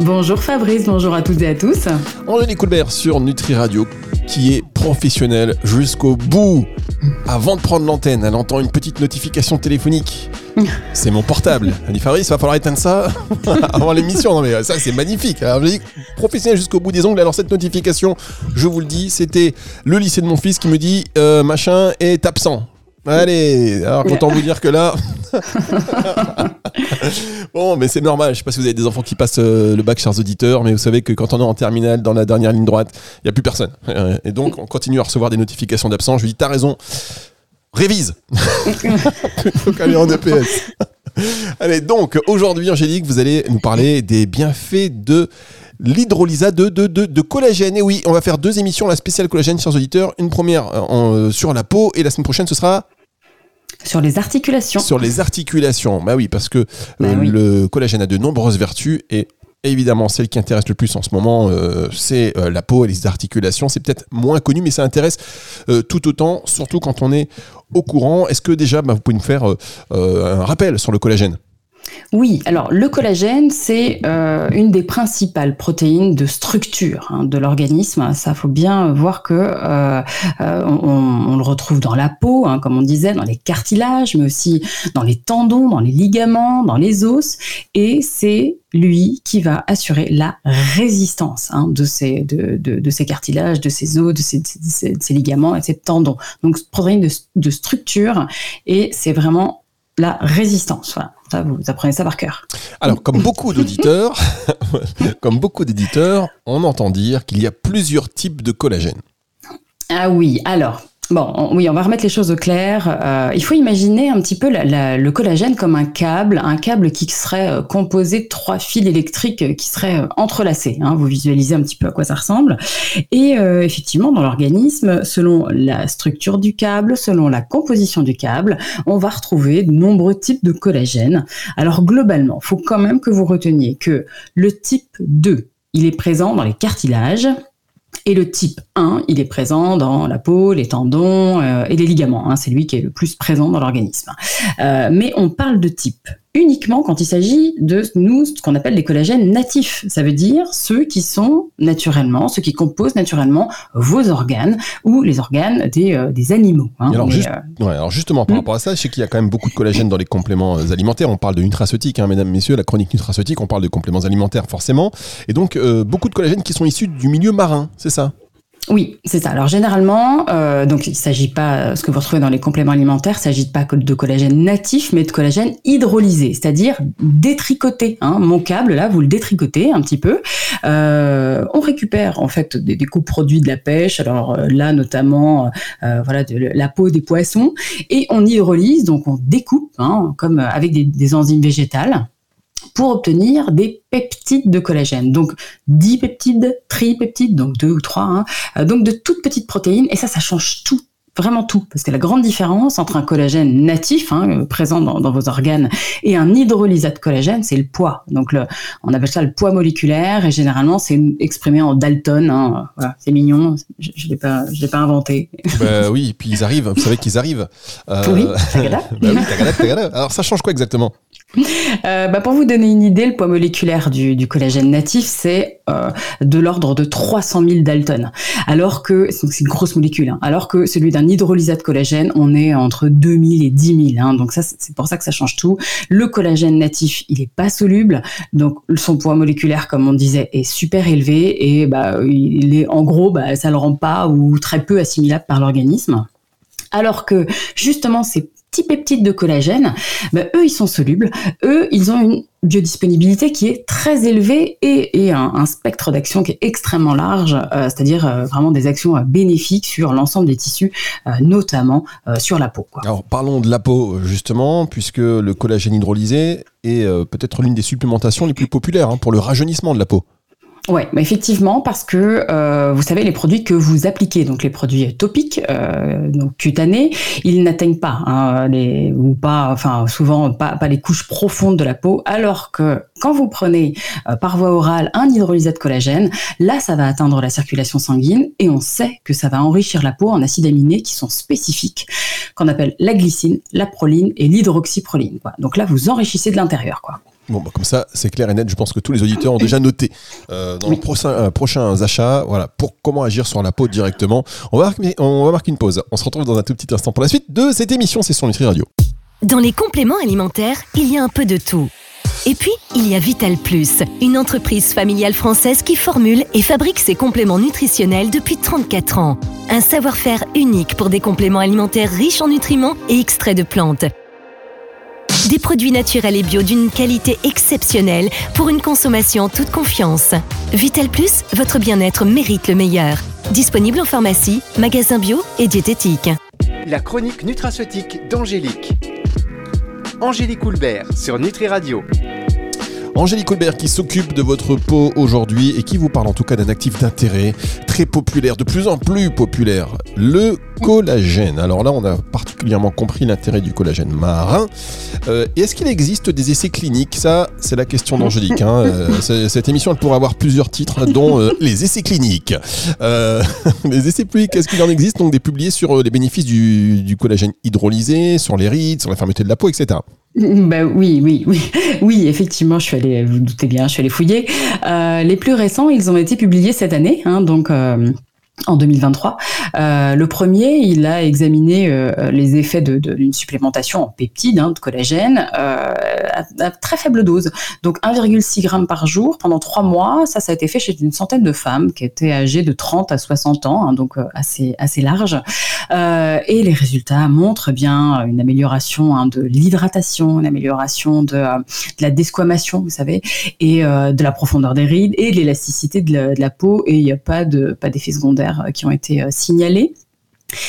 Bonjour Fabrice, bonjour à toutes et à tous. Angélique Houlbert sur Nutri Radio qui est professionnelle jusqu'au bout. Avant de prendre l'antenne, elle entend une petite notification téléphonique. C'est mon portable. Elle dit Fabrice, il va falloir éteindre ça avant l'émission. Non mais ça c'est magnifique. Alors, je dis, professionnel jusqu'au bout des ongles. Alors cette notification, je vous le dis, c'était le lycée de mon fils qui me dit euh, machin est absent. Allez, alors autant vous dire que là. bon, mais c'est normal. Je sais pas si vous avez des enfants qui passent euh, le bac, chers auditeurs, mais vous savez que quand on est en terminale, dans la dernière ligne droite, il n'y a plus personne. Et donc, on continue à recevoir des notifications d'absence. Je lui dis, t'as raison, révise. Il faut qu'elle en EPS. Allez, donc, aujourd'hui, Angélique, vous allez nous parler des bienfaits de l'hydrolysa de, de, de, collagène. Et oui, on va faire deux émissions, la spéciale collagène, chers auditeurs. Une première euh, sur la peau et la semaine prochaine, ce sera sur les articulations. Sur les articulations. Bah oui, parce que bah euh, le collagène a de nombreuses vertus et évidemment celle qui intéresse le plus en ce moment, euh, c'est la peau et les articulations. C'est peut-être moins connu, mais ça intéresse tout autant, surtout quand on est au courant. Est-ce que déjà, bah, vous pouvez nous faire un rappel sur le collagène? Oui, alors le collagène, c'est euh, une des principales protéines de structure hein, de l'organisme. Ça, faut bien voir que euh, euh, on, le retrouve dans la peau, hein, comme on disait, dans les cartilages, mais aussi dans les tendons, dans les ligaments, dans les os, et c'est lui qui va assurer la résistance hein, de, ces, de, ces cartilages, de ces os, de ces, ligaments et ces tendons. Donc, protéine de, de structure, et c'est vraiment la résistance. Voilà. Ça, vous apprenez ça par cœur. Alors, comme beaucoup d'auditeurs, comme beaucoup d'éditeurs, on entend dire qu'il y a plusieurs types de collagène. Ah oui, alors, Bon, oui, on va remettre les choses au clair. Euh, il faut imaginer un petit peu le collagène comme un câble, un câble qui serait euh, composé de trois fils électriques euh, qui seraient entrelacés. Hein. vous visualisez un petit peu à quoi ça ressemble. Et effectivement, dans l'organisme, selon la structure du câble, selon la composition du câble, on va retrouver de nombreux types de collagène. Alors globalement, faut quand même que vous reteniez que le type 2, il est présent dans les cartilages, et le type 1, il est présent dans la peau, les tendons euh, et les ligaments. Hein. c'est lui qui est le plus présent dans l'organisme. Euh, mais on parle de type uniquement quand il s'agit de nous, ce qu'on appelle les collagènes natifs. Ça veut dire ceux qui sont naturellement, ceux qui composent naturellement vos organes ou les organes des, euh, des animaux. Hein. Alors, euh, alors, justement, par hmm. rapport à ça, je sais qu'il y a quand même beaucoup de collagène dans les compléments euh, alimentaires. On parle de nutraceutique, hein, mesdames, messieurs, la chronique nutraceutique, on parle de compléments alimentaires forcément. Et donc, beaucoup de collagène qui sont issus du milieu marin, c'est ça? Oui, c'est ça. Alors généralement, euh, donc il s'agit pas, ce que vous retrouvez dans les compléments alimentaires, il s'agit pas de collagène natif, mais de collagène hydrolysé, c'est-à-dire détricoté. Hein. Mon câble là, vous le détricotez un petit peu. Euh, on récupère en fait des, des produits de la pêche. Alors euh, là notamment, voilà, la peau des poissons, et on hydrolyse, donc on découpe, hein, comme avec des, des enzymes végétales pour obtenir des peptides de collagène. Donc dipeptides, tripeptides, donc deux ou trois, hein. euh, donc de toutes petites protéines. Et ça, ça change tout vraiment tout. Parce que la grande différence entre un collagène natif, hein, euh, présent dans, vos organes, et un hydrolysat de collagène, c'est le poids. Donc le, on appelle ça le poids moléculaire, et généralement c'est exprimé en Dalton. Hein. Voilà, c'est mignon, je ne l'ai pas, je l'ai pas inventé. Bah oui, puis ils arrivent, vous savez qu'ils arrivent. Euh... Oui, tagada. bah oui, tagada, tagada. Alors ça change quoi exactement? Euh, bah pour vous donner une idée, le poids moléculaire du, collagène natif, c'est euh, de l'ordre de 300 000 Dalton. Alors que, c'est une grosse molécule, hein, alors que celui d'un hydrolysat de collagène, on est entre 2000 et 10 000. Hein, donc ça, c'est pour ça que ça change tout. Le collagène natif, il est pas soluble, donc son poids moléculaire, comme on disait, est super élevé et bah, en gros, bah, ça le rend pas ou très peu assimilable par l'organisme. Alors que justement, c'est petits peptides de collagène, ben, eux, ils sont solubles. Eux, ils ont une biodisponibilité qui est très élevée et, un, spectre d'action qui est extrêmement large, euh, c'est-à-dire euh, vraiment des actions euh, bénéfiques sur l'ensemble des tissus, notamment sur la peau. Alors parlons de la peau justement, puisque le collagène hydrolysé est peut-être l'une des supplémentations les plus populaires hein, pour le rajeunissement de la peau. Oui, mais effectivement, parce que euh, vous savez, les produits que vous appliquez, donc les produits topiques, euh, donc cutanés, ils n'atteignent pas, hein, les, ou pas, enfin souvent pas, pas les couches profondes de la peau, alors que quand vous prenez euh, par voie orale un hydrolysat de collagène, là, ça va atteindre la circulation sanguine et on sait que ça va enrichir la peau en acides aminés qui sont spécifiques, qu'on appelle la glycine, la proline et l'hydroxyproline. Donc là, vous enrichissez de l'intérieur, quoi. Bon, bah, comme ça, c'est clair et net. Je pense que tous les auditeurs ont déjà noté euh, dans les prochains, euh, prochains achats, voilà, pour comment agir sur la peau directement. On va, marquer, on va marquer une pause. On se retrouve dans un tout petit instant pour la suite de cette émission. C'est sur Nutri Radio. Dans les compléments alimentaires, il y a un peu de tout. Et puis, il y a Vital Plus, une entreprise familiale française qui formule et fabrique ses compléments nutritionnels depuis 34 ans. Un savoir-faire unique pour des compléments alimentaires riches en nutriments et extraits de plantes. Des produits naturels et bio d'une qualité exceptionnelle pour une consommation en toute confiance. Vital Plus, votre bien-être mérite le meilleur. Disponible en pharmacie, magasin bio et diététique. La chronique nutraceutique d'Angélique. Angélique Houlbert sur Nutri Radio. Angélique Colbert qui s'occupe de votre peau aujourd'hui et qui vous parle en tout cas d'un actif d'intérêt très populaire, de plus en plus populaire, le collagène. Alors là, on a particulièrement compris l'intérêt du collagène marin. Euh, Est-ce qu'il existe des essais cliniques? Ça, c'est la question d'Angélique. Hein. Euh, cette émission, elle pourrait avoir plusieurs titres, dont euh, les essais cliniques. Les essais cliniques, est-ce qu'il en existe Donc des publiés sur les bénéfices du, du collagène hydrolysé, sur les rides, sur la fermeté de la peau, etc. Bah oui, oui, oui, oui, effectivement, je suis allée, vous, vous doutez bien, je suis allée fouiller. Euh, les plus récents, ils ont été publiés cette année, hein, donc. Euh, en 2023. Euh, le premier, il a examiné euh, les effets d'une supplémentation en peptides, hein, de collagène, euh, à, très faible dose. Donc 1,6 g par jour pendant trois mois. Ça, ça a été fait chez une centaine de femmes qui étaient âgées de 30 à 60 ans, hein, donc assez, assez large. et les résultats montrent bien une amélioration hein, de l'hydratation, une amélioration de, la desquamation, vous savez, et de la profondeur des rides et de l'élasticité de, la, peau. Et il n'y a pas de pas d'effet secondaire qui ont été signalés.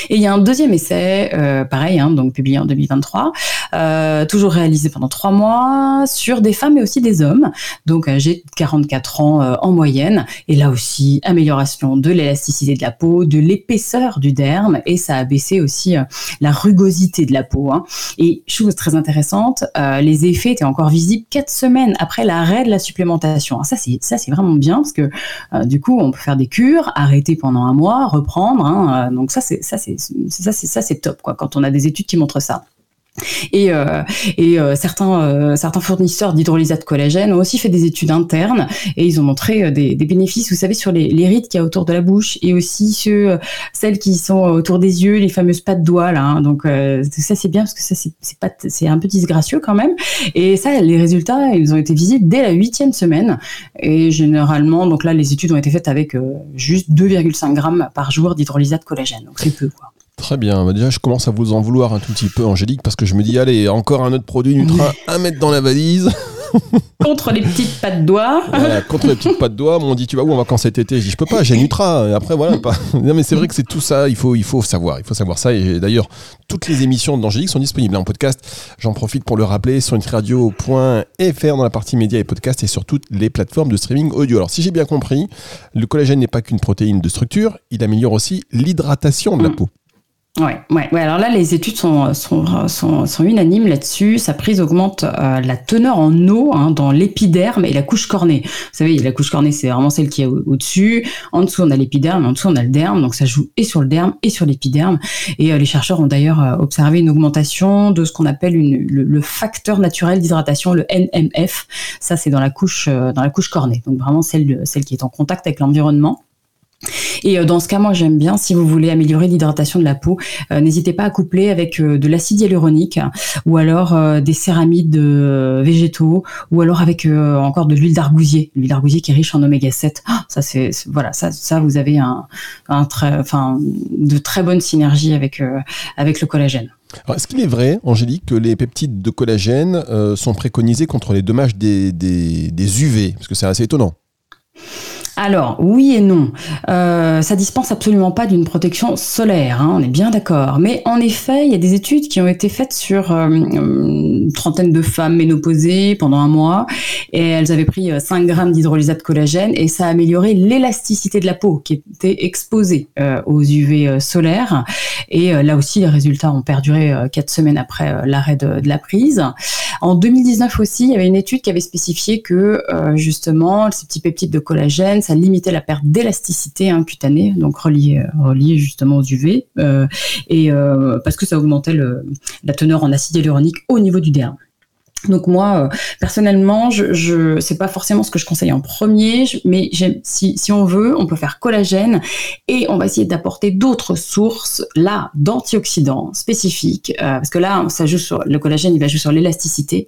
Et il y a un deuxième essai, euh, pareil, hein, donc publié en 2023, euh, toujours réalisé pendant trois mois sur des femmes et aussi des hommes, donc âgés de 44 ans euh, en moyenne. Et là aussi, amélioration de l'élasticité de la peau, de l'épaisseur du derme, et ça a baissé aussi la rugosité de la peau. Hein. Et chose très intéressante, les effets étaient encore visibles quatre semaines après l'arrêt de la supplémentation. Alors ça, c'est ça, c'est vraiment bien parce que du coup, on peut faire des cures, arrêter pendant un mois, reprendre. Hein, donc ça, c'est ça, c'est ça, c'est ça, c'est top quoi. Quand on a des études qui montrent ça. Et, euh, et euh, certains, euh, certains fournisseurs d'hydrolysat de collagène ont aussi fait des études internes et ils ont montré des, des bénéfices, vous savez, sur les, les rides qu'il y a autour de la bouche et aussi sur celles qui sont autour des yeux, les fameuses pattes doigts là. Hein. Donc ça c'est bien parce que ça c'est pas c'est un peu disgracieux quand même. Et ça, les résultats, ils ont été visibles dès la huitième semaine et généralement, donc là les études ont été faites avec juste 2,5 grammes par jour d'hydrolysat de collagène. Donc c'est peu quoi. Très bien. Bah déjà, je commence à vous en vouloir un tout petit peu, Angélique, parce que je me dis, allez, encore un autre produit Nutra à mettre dans la valise. contre les petites pattes doigts. Voilà, contre les petites pattes de doigts. On dit, tu vas où on va quand cet été? Je dis, je peux pas, j'ai Nutra. Et après, voilà. Pas... Non, mais c'est vrai que c'est tout ça. Il faut, il faut savoir. Il faut savoir ça. Et d'ailleurs, toutes les émissions d'Angélique sont disponibles en podcast. J'en profite pour le rappeler sur nutriradio.fr dans la partie médias et podcast et sur toutes les plateformes de streaming audio. Alors, si j'ai bien compris, le collagène n'est pas qu'une protéine de structure. Il améliore aussi l'hydratation de la peau. Ouais, ouais, ouais. Alors là, les études sont, sont, sont, sont unanimes là-dessus. Sa prise augmente euh, la teneur en eau hein, dans l'épiderme et la couche cornée. Vous savez, la couche cornée, c'est vraiment celle qui est au-dessus. en dessous, on a l'épiderme, en dessous, on a le derme. Donc ça joue et sur le derme et sur l'épiderme. Et euh, les chercheurs ont d'ailleurs euh, observé une augmentation de ce qu'on appelle une, le, le, facteur naturel d'hydratation, le NMF. Ça, c'est dans la couche, dans la couche cornée. Donc vraiment celle, celle qui est en contact avec l'environnement. Et euh, dans ce cas, moi j'aime bien, si vous voulez améliorer l'hydratation de la peau, euh, n'hésitez pas à coupler avec euh, de l'acide hyaluronique ou alors des céramides végétaux ou alors avec encore de l'huile d'argousier, l'huile d'argousier qui est riche en oméga 7. Oh, ça c'est voilà, ça ça vous avez un, très enfin de très bonnes synergies avec avec le collagène. Est-ce qu'il est vrai, Angélique, que les peptides de collagène sont préconisés contre les dommages des, des UV Parce que c'est assez étonnant. Alors, oui et non. Euh, ça dispense absolument pas d'une protection solaire, hein, on est bien d'accord. Mais en effet, il y a des études qui ont été faites sur euh, une trentaine de femmes ménopausées pendant un mois, et elles avaient pris 5 grammes d'hydrolysate de collagène, et ça a amélioré l'élasticité de la peau qui était exposée aux UV solaires. Et là aussi, les résultats ont perduré 4 semaines après l'arrêt de, de, la prise. En 2019 aussi, il y avait une étude qui avait spécifié que justement, ces petits peptides de collagène, ça limitait la perte d'élasticité cutanée, donc reliée, relié justement aux UV, euh, et euh, parce que ça augmentait la teneur en acide hyaluronique au niveau du derme. Donc moi, euh, personnellement, je, je c'est pas forcément ce que je conseille en premier, mais si, on veut, on peut faire collagène et on va essayer d'apporter d'autres sources là d'antioxydants spécifiques, euh, parce que là, ça joue sur le collagène, il va jouer sur l'élasticité.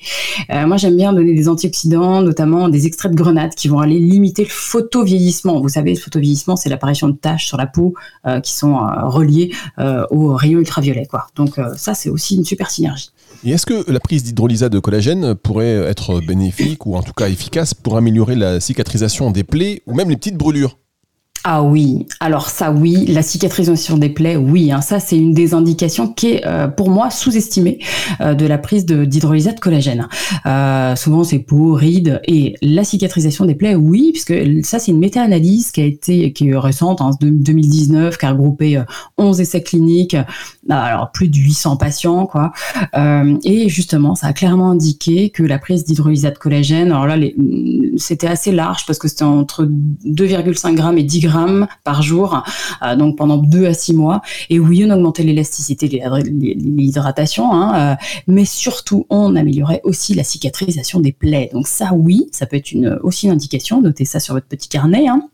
Euh, moi, j'aime bien donner des antioxydants, notamment des extraits de grenade qui vont aller limiter le photovieillissement. Vous savez, le photovieillissement, c'est l'apparition de taches sur la peau qui sont reliées aux rayons ultraviolets, quoi. Donc ça, c'est aussi une super synergie. Et est-ce que la prise d'hydrolysate de collagène pourrait être bénéfique ou en tout cas efficace pour améliorer la cicatrisation des plaies ou même les petites brûlures ah oui, alors ça oui, la cicatrisation des plaies, oui, hein, ça c'est une des indications qui est euh, pour moi sous-estimée euh, de la prise d'hydrolysate collagène. Euh, souvent c'est peau, rides et la cicatrisation des plaies, oui, puisque ça c'est une méta-analyse qui a été qui est récente, en hein, 2019, qui a regroupé 11 essais cliniques, alors plus de 800 patients quoi, et justement ça a clairement indiqué que la prise d'hydrolysate collagène, alors là c'était assez large parce que c'était entre 2,5 grammes et 10 grammes par jour, euh, donc pendant deux à six mois. Et oui, on augmentait l'élasticité, l'hydratation, hein, euh, mais surtout on améliorait aussi la cicatrisation des plaies. Donc ça, oui, ça peut être une, aussi une indication. Notez ça sur votre petit carnet. Hein.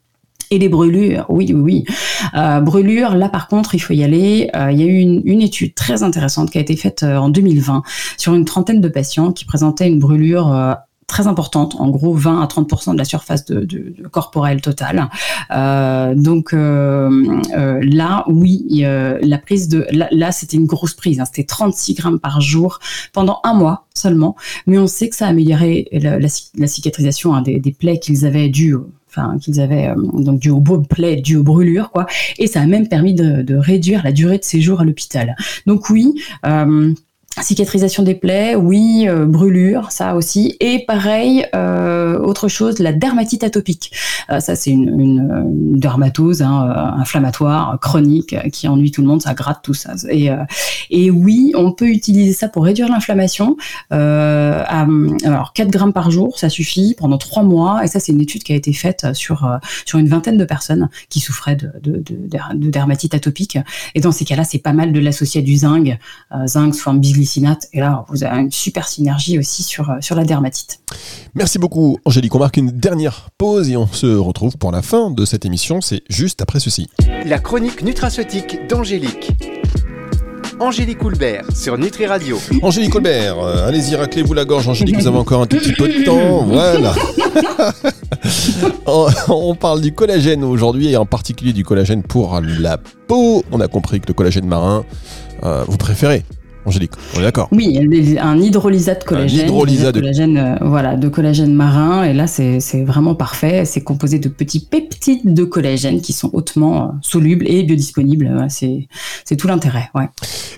Et les brûlures, oui, oui, oui. Euh, brûlures, là par contre, il faut y aller. il y a eu une, une, étude très intéressante qui a été faite en 2020 sur une trentaine de patients qui présentaient une brûlure très importante, en gros 20 à 30% de la surface de, de, de corporelle totale. Euh, donc euh, euh, là, oui, la prise de là, c'était une grosse prise, hein, c'était 36 grammes par jour pendant un mois seulement, mais on sait que ça a amélioré la, la, cicatrisation hein, des, des, plaies qu'ils avaient dû enfin qu'ils avaient donc dû aux plaies, dû aux brûlures quoi, et ça a même permis de, de réduire la durée de séjour à l'hôpital. Donc oui. Euh, Cicatrisation des plaies, oui, euh, brûlure, ça aussi. Et pareil, euh, autre chose, la dermatite atopique. Euh, ça, c'est une, dermatose hein, inflammatoire chronique qui ennuie tout le monde, ça gratte tout ça. Et, oui, on peut utiliser ça pour réduire l'inflammation. alors, 4 grammes par jour, ça suffit pendant 3 mois. Et ça, c'est une étude qui a été faite sur, sur une vingtaine de personnes qui souffraient de, de, de, de dermatite atopique. Et dans ces cas-là, c'est pas mal de l'associer à du zinc. zinc sous et là, vous avez une super synergie aussi sur, euh, sur la dermatite. Merci beaucoup, Angélique. On marque une dernière pause et on se retrouve pour la fin de cette émission. C'est juste après ceci. La chronique nutraceutique d'Angélique. Angélique Houlbert sur Nutri Radio. Angélique Houlbert, euh, allez-y, raclez-vous la gorge. Angélique, vous avez encore un tout petit peu de temps. Voilà. on, parle du collagène aujourd'hui et en particulier du collagène pour la peau. On a compris que le collagène marin, euh, vous préférez Angélique, on est d'accord? Oui, un hydrolysate collagène. Un hydrolysate de collagène, euh, voilà, de collagène marin. Et là, c'est vraiment parfait. C'est composé de petits peptides de collagène qui sont hautement euh, solubles et biodisponibles. C'est tout l'intérêt. Ouais.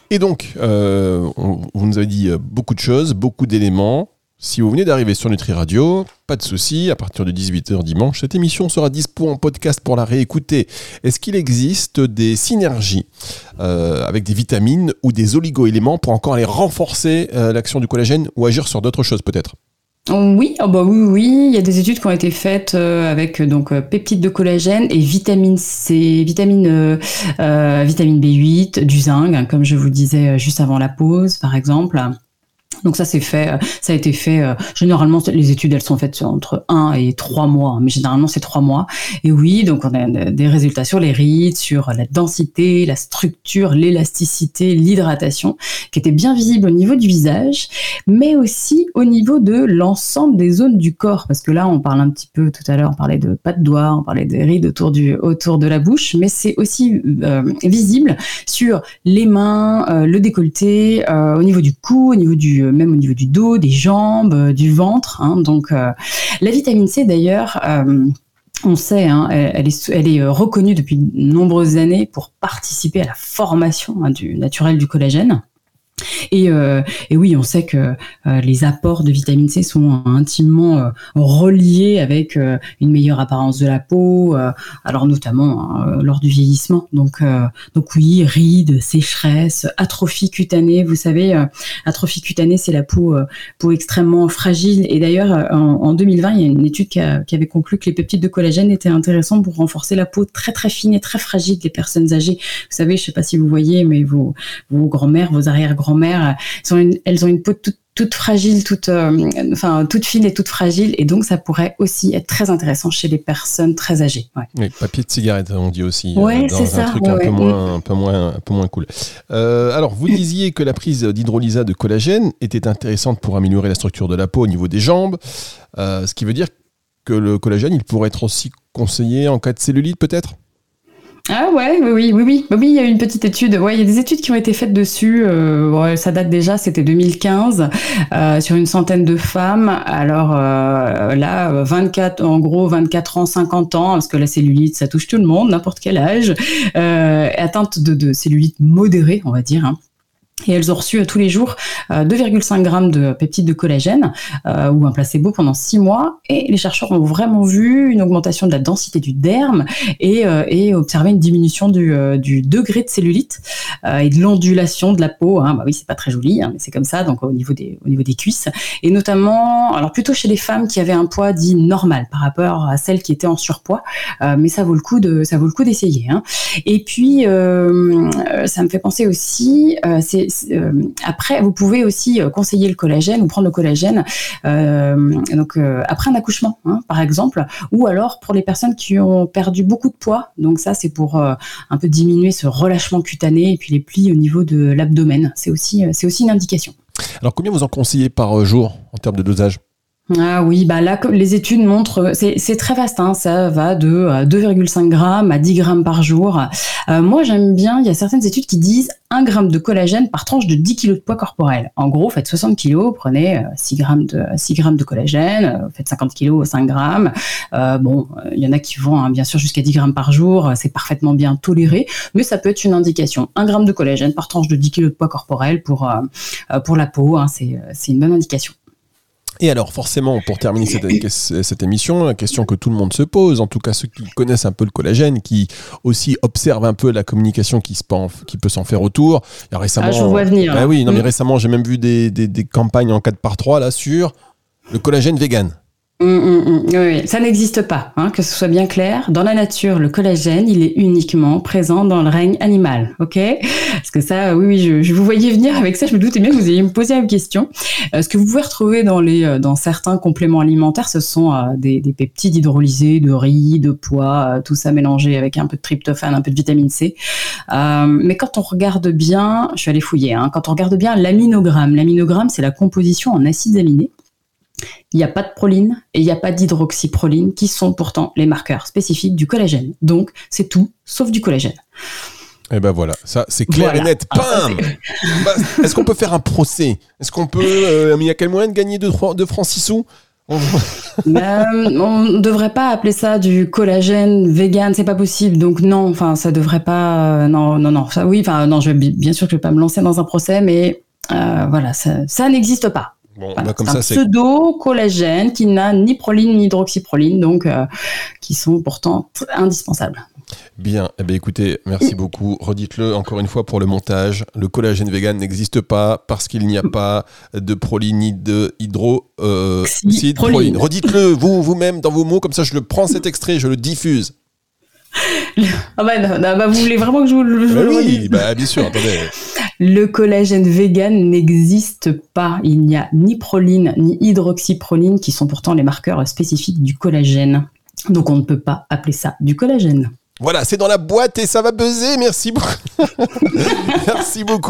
Et donc, euh, vous nous avez dit beaucoup de choses, beaucoup d'éléments. Si vous venez d'arriver sur Nutri Radio, pas de souci, à partir de 18h dimanche, cette émission sera dispo en podcast pour la réécouter. Est-ce qu'il existe des synergies euh, avec des vitamines ou des oligo-éléments pour encore aller renforcer euh, l'action du collagène ou agir sur d'autres choses peut-être? Oui, oh bah oui, oui, il y a des études qui ont été faites euh, avec donc peptides de collagène et vitamine C, vitamine vitamine B8, du zinc, hein, comme je vous disais juste avant la pause, par exemple. Donc ça c'est fait, euh, ça a été fait. Euh, généralement les études elles sont faites entre 1 et 3 mois, hein, mais généralement c'est 3 mois. Et oui, donc on a des résultats sur les rides, sur la densité, la structure, l'élasticité, l'hydratation, qui étaient bien visibles au niveau du visage, mais aussi au niveau de l'ensemble des zones du corps, parce que là on parle un petit peu tout à l'heure, on parlait de pas de doigts, on parlait des rides autour du autour de la bouche, mais c'est aussi euh, visible sur les mains, le décolleté, au niveau du cou, au niveau du même au niveau du dos, des jambes, euh, du ventre. Hein. donc euh, la vitamine C d'ailleurs. Euh, on sait, hein, elle, est, reconnue depuis de nombreuses années pour participer à la formation hein, du naturel du collagène. Et, euh, et, oui, on sait que euh, les apports de vitamine C sont intimement euh, reliés avec une meilleure apparence de la peau, alors notamment hein, lors du vieillissement. Donc, donc oui, rides, sécheresse, atrophie cutanée. Vous savez, atrophie cutanée, c'est la peau, peau extrêmement fragile. Et d'ailleurs, en, en, 2020, il y a une étude qui, avait conclu que les peptides de collagène étaient intéressants pour renforcer la peau très très fine et très fragile des personnes âgées. Vous savez, je sais pas si vous voyez, mais vos, vos grands-mères, vos arrière-grands elles ont une peau toute fragile, toute, euh, enfin, toute fine et toute fragile. Et donc, ça pourrait aussi être très intéressant chez les personnes très âgées. Oui, papier de cigarette, on dit aussi. Oui, c'est ça. Un truc un, peu moins, un, peu moins, un peu moins cool. Euh, alors, vous disiez que la prise d'hydrolysa de collagène était intéressante pour améliorer la structure de la peau au niveau des jambes. Euh, ce qui veut dire que le collagène, il pourrait être aussi conseillé en cas de cellulite, peut-être? Ah ouais, oui, oui, oui, oui, il y a une petite étude. Ouais, il y a des études qui ont été faites dessus. Euh, ça date déjà, c'était 2015, euh, sur une centaine de femmes. Alors euh, là, 24, en gros, 24 ans, 50 ans, parce que la cellulite, ça touche tout le monde, n'importe quel âge, euh, atteinte de, de, cellulite modérée, on va dire. Hein. Et elles ont reçu euh, tous les jours 2,5 euh, grammes de peptides de collagène euh, ou un placebo pendant 6 mois. Et les chercheurs ont vraiment vu une augmentation de la densité du derme et, observé une diminution du, degré de cellulite et de l'ondulation de la peau. Hein. Bah oui, c'est pas très joli, hein, mais c'est comme ça. Donc au niveau des au niveau des cuisses et notamment, alors plutôt chez les femmes qui avaient un poids dit normal par rapport à celles qui étaient en surpoids. mais ça vaut le coup de ça vaut le coup d'essayer. Hein. Et puis ça me fait penser aussi, c'est après, vous pouvez aussi euh, conseiller le collagène ou prendre le collagène euh, après un accouchement, hein, par exemple, ou alors pour les personnes qui ont perdu beaucoup de poids. Donc ça, c'est pour un peu diminuer ce relâchement cutané et puis les plis au niveau de l'abdomen. C'est aussi une indication. Alors combien vous en conseillez par jour en termes de dosage? Ah oui, bah là, les études montrent, c'est très vaste, hein, ça va de 2,5 grammes à 10 grammes par jour. Euh, moi, j'aime bien, il y a certaines études qui disent 1 gramme de collagène par tranche de 10 kg de poids corporel. En gros, faites 60 kg, prenez 6 euh, grammes de, 6 grammes de collagène, euh, faites 50 kg, 5 grammes. bon, il y en a qui vont hein, bien sûr jusqu'à 10 grammes par jour, c'est parfaitement bien toléré, mais ça peut être une indication. 1 gramme de collagène par tranche de 10 kg de poids corporel pour, pour la peau, hein, c'est une bonne indication. Et alors, forcément, pour terminer cette, émission, la question que tout le monde se pose, en tout cas ceux qui connaissent un peu le collagène, qui aussi observent un peu la communication qui, se qui peut s'en faire autour. Il y a récemment, ah, je vois venir. Bah oui, non, mais mm. récemment, j'ai même vu des, des, campagnes en 4 par 3 là sur le collagène vegan. Mm, mm, oui, ça n'existe pas, hein, que ce soit bien clair. Dans la nature, le collagène, il est uniquement présent dans le règne animal, ok? Parce que ça, oui, oui, je, je, vous voyais venir avec ça. Je me doutais bien que vous alliez me poser une question. Euh, ce que vous pouvez retrouver dans les, euh, dans certains compléments alimentaires, ce sont euh, des, des, peptides hydrolysés, de riz, de pois, tout ça mélangé avec un peu de tryptophane, un peu de vitamine C. mais quand on regarde bien, je suis allée fouiller. Hein, quand on regarde bien l'aminogramme, l'aminogramme, c'est la composition en acides aminés il n'y a pas de proline et il n'y a pas d'hydroxyproline qui sont pourtant les marqueurs spécifiques du collagène. Donc, c'est tout sauf du collagène. Et eh ben voilà, ça c'est clair et net. Bam bah, Est-ce qu'on peut faire un procès? Est-ce qu'on peut. Euh, il y a quel moyen de gagner 2 de, francs 6 sous? Ben, on ne devrait pas appeler ça du collagène vegan, c'est pas possible. Donc non, enfin ça devrait pas. Euh, non, non, non. Ça, oui, enfin non, je vais bien sûr que je vais pas me lancer dans un procès, mais euh, voilà, ça, ça n'existe pas. Bah, comme un pseudo collagène qui n'a ni proline ni hydroxyproline, donc euh, qui sont pourtant indispensables. Bien, eh bien écoutez, merci beaucoup. Redites-le encore une fois pour le montage. Le collagène vegan n'existe pas parce qu'il n'y a pas de proline ni de hydro euh, Redites-le vous vous-même dans vos mots, comme ça je le prends cet extrait, je le diffuse. ah bah, non, bah, vous voulez vraiment que je vous le, bah Oui, bah, bien sûr, attendez. Le collagène vegan n'existe pas. Il n'y a ni proline ni hydroxyproline qui sont pourtant les marqueurs spécifiques du collagène. Donc on ne peut pas appeler ça du collagène. Voilà, c'est dans la boîte et ça va buzzer. Merci beaucoup.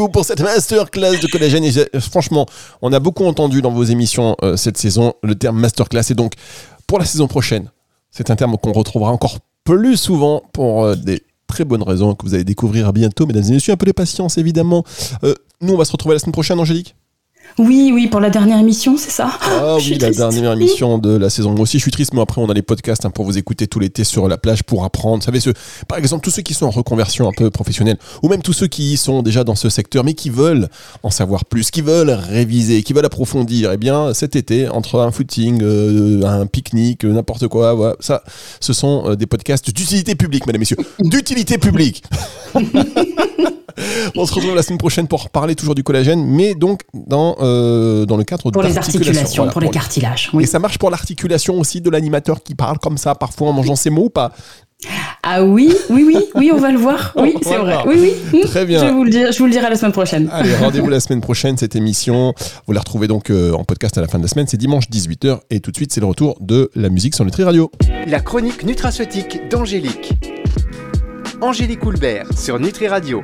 Pour cette masterclass de collagène. Et franchement, on a beaucoup entendu dans vos émissions euh, cette saison le terme masterclass. Et donc, pour la saison prochaine, c'est un terme qu'on retrouvera encore plus souvent pour euh, des très bonnes raisons que vous allez découvrir bientôt, mesdames et messieurs. Un peu de patience, évidemment. Euh, nous, on va se retrouver la semaine prochaine, Angélique? Oui, oui, pour la dernière émission, c'est ça. Ah oui, la triste. dernière émission de la saison. Moi aussi, je suis triste, mais après, on a les podcasts hein, pour vous écouter tout l'été sur la plage pour apprendre. Vous savez, ceux, par exemple, tous ceux qui sont en reconversion un peu professionnelle, ou même tous ceux qui sont déjà dans ce secteur, mais qui veulent en savoir plus, qui veulent réviser, qui veulent approfondir. Eh bien, cet été, entre un footing, euh, un pique-nique, euh, n'importe quoi, voilà, ça, ce sont euh, des podcasts d'utilité publique, mesdames, messieurs. D'utilité publique. On se retrouve la semaine prochaine pour parler toujours du collagène, mais donc dans, euh, dans le cadre Pour les articulations, Voilà, pour les cartilages. et Oui. ça marche pour l'articulation aussi de l'animateur qui parle comme ça, parfois en mangeant ses mots ou pas Ah oui, oui, oui, oui, on va le voir. Oui, c'est Voilà. vrai. Oui, oui. Très bien. Je vous le dire, je vous le dirai la semaine prochaine. Allez, rendez-vous la semaine prochaine, cette émission. Vous la retrouvez donc euh, en podcast à la fin de la semaine, c'est dimanche 18h. Et tout de suite, c'est le retour de la musique sur Nutri Radio. La chronique nutraceutique d'Angélique. Angélique Houlbert sur Nutri Radio.